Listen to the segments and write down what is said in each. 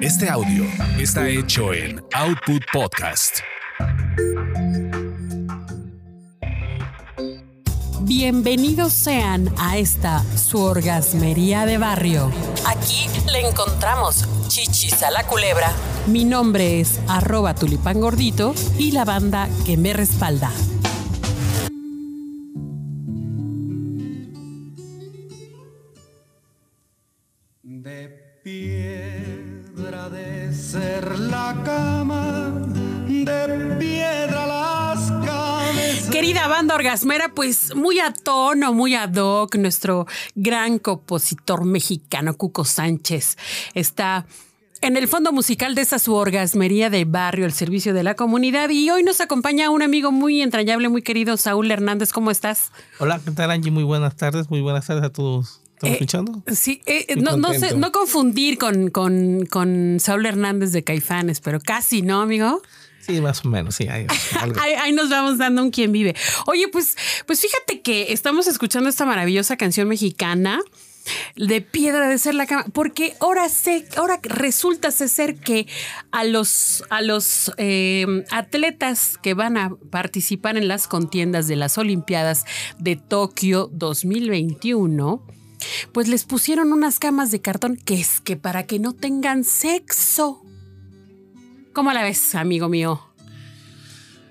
Este audio está hecho en Output Podcast. Bienvenidos sean a esta su orgasmería de barrio. Aquí le encontramos chichis a la culebra. Mi nombre es arroba tulipán gordito y la banda que me respalda. La cama, de piedra las cabezas. Querida banda orgasmera, pues muy a tono, muy ad hoc, nuestro gran compositor mexicano Cuco Sánchez está en el fondo musical de esta su orgasmería de barrio, el servicio de la comunidad. Y hoy nos acompaña un amigo muy entrañable, muy querido, Saúl Hernández. ¿Cómo estás? Hola, ¿qué tal Angie? Muy buenas tardes, muy buenas tardes a todos. ¿Están Eh, escuchando? Sí, eh, no, no, sé- no confundir con, con, con Saúl Hernández de Caifanes, pero casi, ¿no, amigo? Sí, más o menos, sí. Ahí, ahí nos vamos dando un quien vive. Oye, pues, pues fíjate que estamos escuchando esta maravillosa canción mexicana de piedra de ser la cama, porque ahora sé, ahora resulta ser que a los, a los eh, atletas que van a participar en las contiendas de las Olimpiadas de Tokio 2021, pues les pusieron unas camas de cartón que es que para que no tengan sexo. ¿Cómo la ves, amigo mío?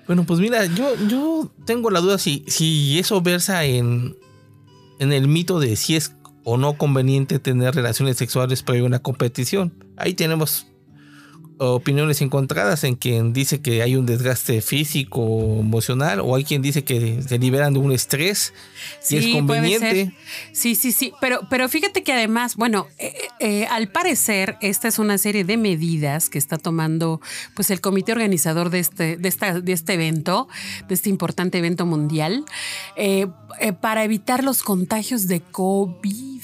Bueno, pues mira, yo, yo tengo la duda si, si eso versa en, en el mito de si es o no conveniente tener relaciones sexuales previo a una competición. Ahí tenemos opiniones encontradas en quien dice que hay un desgaste físico, emocional, o hay quien dice que se liberan de un estrés y es conveniente. Sí, sí, sí. Pero, pero fíjate que además, bueno, eh, eh, al parecer, esta es una serie de medidas que está tomando pues el comité organizador de este, de esta, de este evento, de este importante evento mundial, eh, para evitar los contagios de COVID.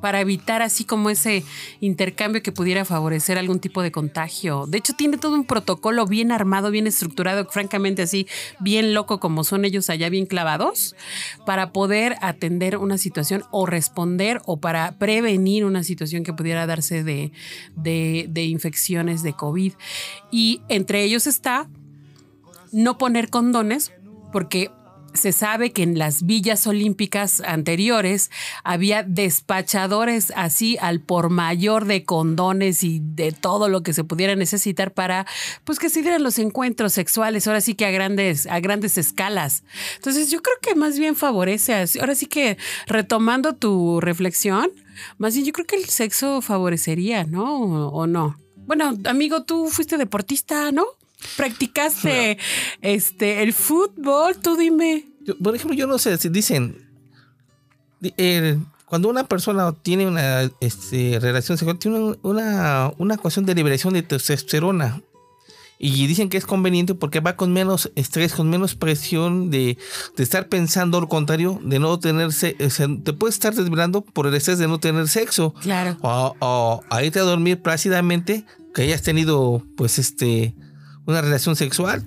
Para evitar así como ese intercambio que pudiera favorecer algún tipo de contagio. De hecho, tiene todo un protocolo bien armado, bien estructurado, francamente así, bien loco como son ellos allá, bien clavados, para poder atender una situación o responder o para prevenir una situación que pudiera darse de, de, infecciones de COVID. Y entre ellos está no poner condones, porque se sabe que en las villas olímpicas anteriores había despachadores así al por mayor de condones y de todo lo que se pudiera necesitar para pues que se dieran los encuentros sexuales, ahora sí que a grandes a grandes escalas. Entonces, yo creo que más bien favorece, así- ahora sí que retomando tu reflexión, más bien yo creo que el sexo favorecería, ¿no? ¿O, o no? Bueno, amigo, tú fuiste deportista, ¿no? Practicaste este el fútbol, tú dime. Yo, por ejemplo, yo no sé si dicen. di- el- cuando una persona tiene una este, relación sexual, tiene un- una, una cuestión de liberación de testosterona. Y dicen que es conveniente porque va con menos estrés, con menos presión de, de estar pensando lo contrario, de no tener se- o sea, te puedes estar desvelando por el estrés de no tener sexo. Claro. O, o a irte a dormir plácidamente, que hayas tenido, pues, este, una relación sexual.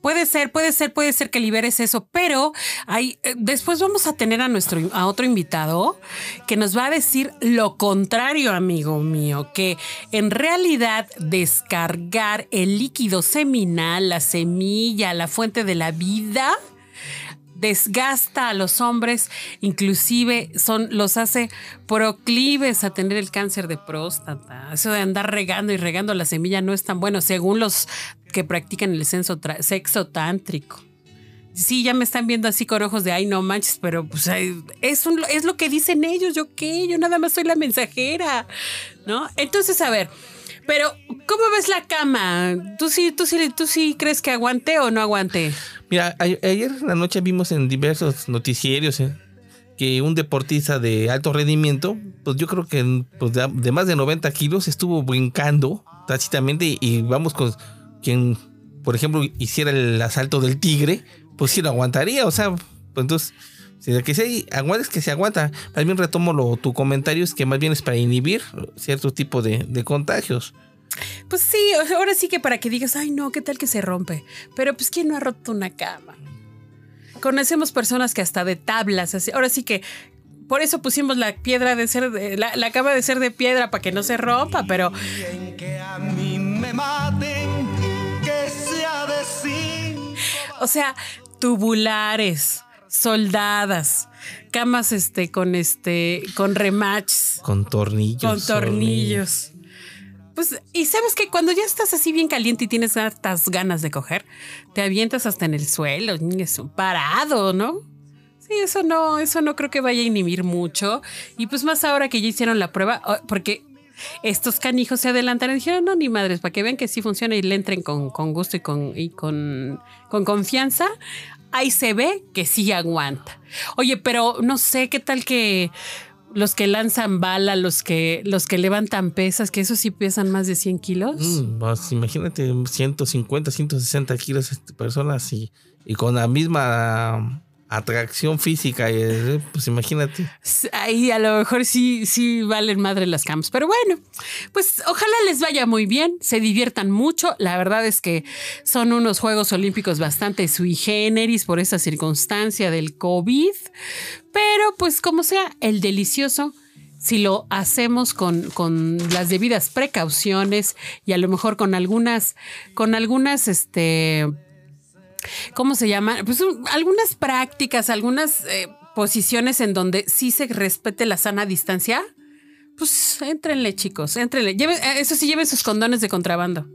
Puede ser, puede ser, puede ser que liberes eso, pero hay, eh, después vamos a tener a nuestro a otro invitado que nos va a decir lo contrario, amigo mío, que en realidad descargar el líquido seminal, la semilla, la fuente de la vida, desgasta a los hombres, inclusive son, los hace proclives a tener el cáncer de próstata. Eso de andar regando y regando la semilla no es tan bueno, según los que practican el sexo, tántrico. Sí, ya me están viendo así con ojos de ay, no manches, pero pues es, es lo que dicen ellos, yo qué, yo nada más soy la mensajera, ¿no? Entonces, a ver, pero ¿cómo ves la cama? ¿Tú sí, tú sí, tú sí crees que aguante o no aguante? Mira, ayer en la noche vimos en diversos noticierios eh, que un deportista de alto rendimiento, pues yo creo que pues, de, más de 90 kilos estuvo brincando tácitamente y vamos con quien, por ejemplo, hiciera el asalto del tigre, pues sí lo aguantaría, o sea, pues entonces, si que se aguanta es que se aguanta. Más bien retomo lo, tu comentario, es que más bien es para inhibir cierto tipo de contagios. Pues sí, ahora sí que para que digas, ay no, ¿qué tal que se rompe? Pero pues ¿quién no ha roto una cama? Conocemos personas que hasta de tablas, así, ahora sí que por eso pusimos la piedra de ser, de, la, la cama de ser de piedra para que no se rompa, pero Bien que a mí me maten, que sea de. O sea, tubulares, soldadas, camas este con este con rematches, Con tornillos. con tornillos. Pues, y sabes que cuando ya estás así bien caliente y tienes hartas ganas de coger, te avientas hasta en el suelo, parado, ¿no? Sí, eso no, eso no creo que vaya a inhibir mucho. Y pues más ahora que ya hicieron la prueba, oh, porque estos canijos se adelantaron y dijeron, no, ni madres, para que vean que sí funciona y le entren con, con gusto y, con, y con, con confianza, ahí se ve que sí aguanta. Oye, pero no sé qué tal que los que lanzan bala, los que, los que levantan pesas, que esos sí pesan más de 100 kilos. Mm, pues, imagínate 150, 160 kilos personas y, y con la misma atracción física. eh, pues imagínate. Ahí a lo mejor sí, sí valen madre las camps. Pero bueno, pues ojalá les vaya muy bien, se diviertan mucho. La verdad es que son unos Juegos Olímpicos bastante sui generis por esa circunstancia del COVID. Pero pues como sea, el delicioso si lo hacemos con, con, las debidas precauciones y a lo mejor con algunas, con algunas, este, ¿cómo se llama? Pues un, algunas prácticas, algunas eh, posiciones en donde sí se respete la sana distancia. Pues éntrenle, chicos, éntrenle. Lleven, eso sí, lleven sus condones de contrabando.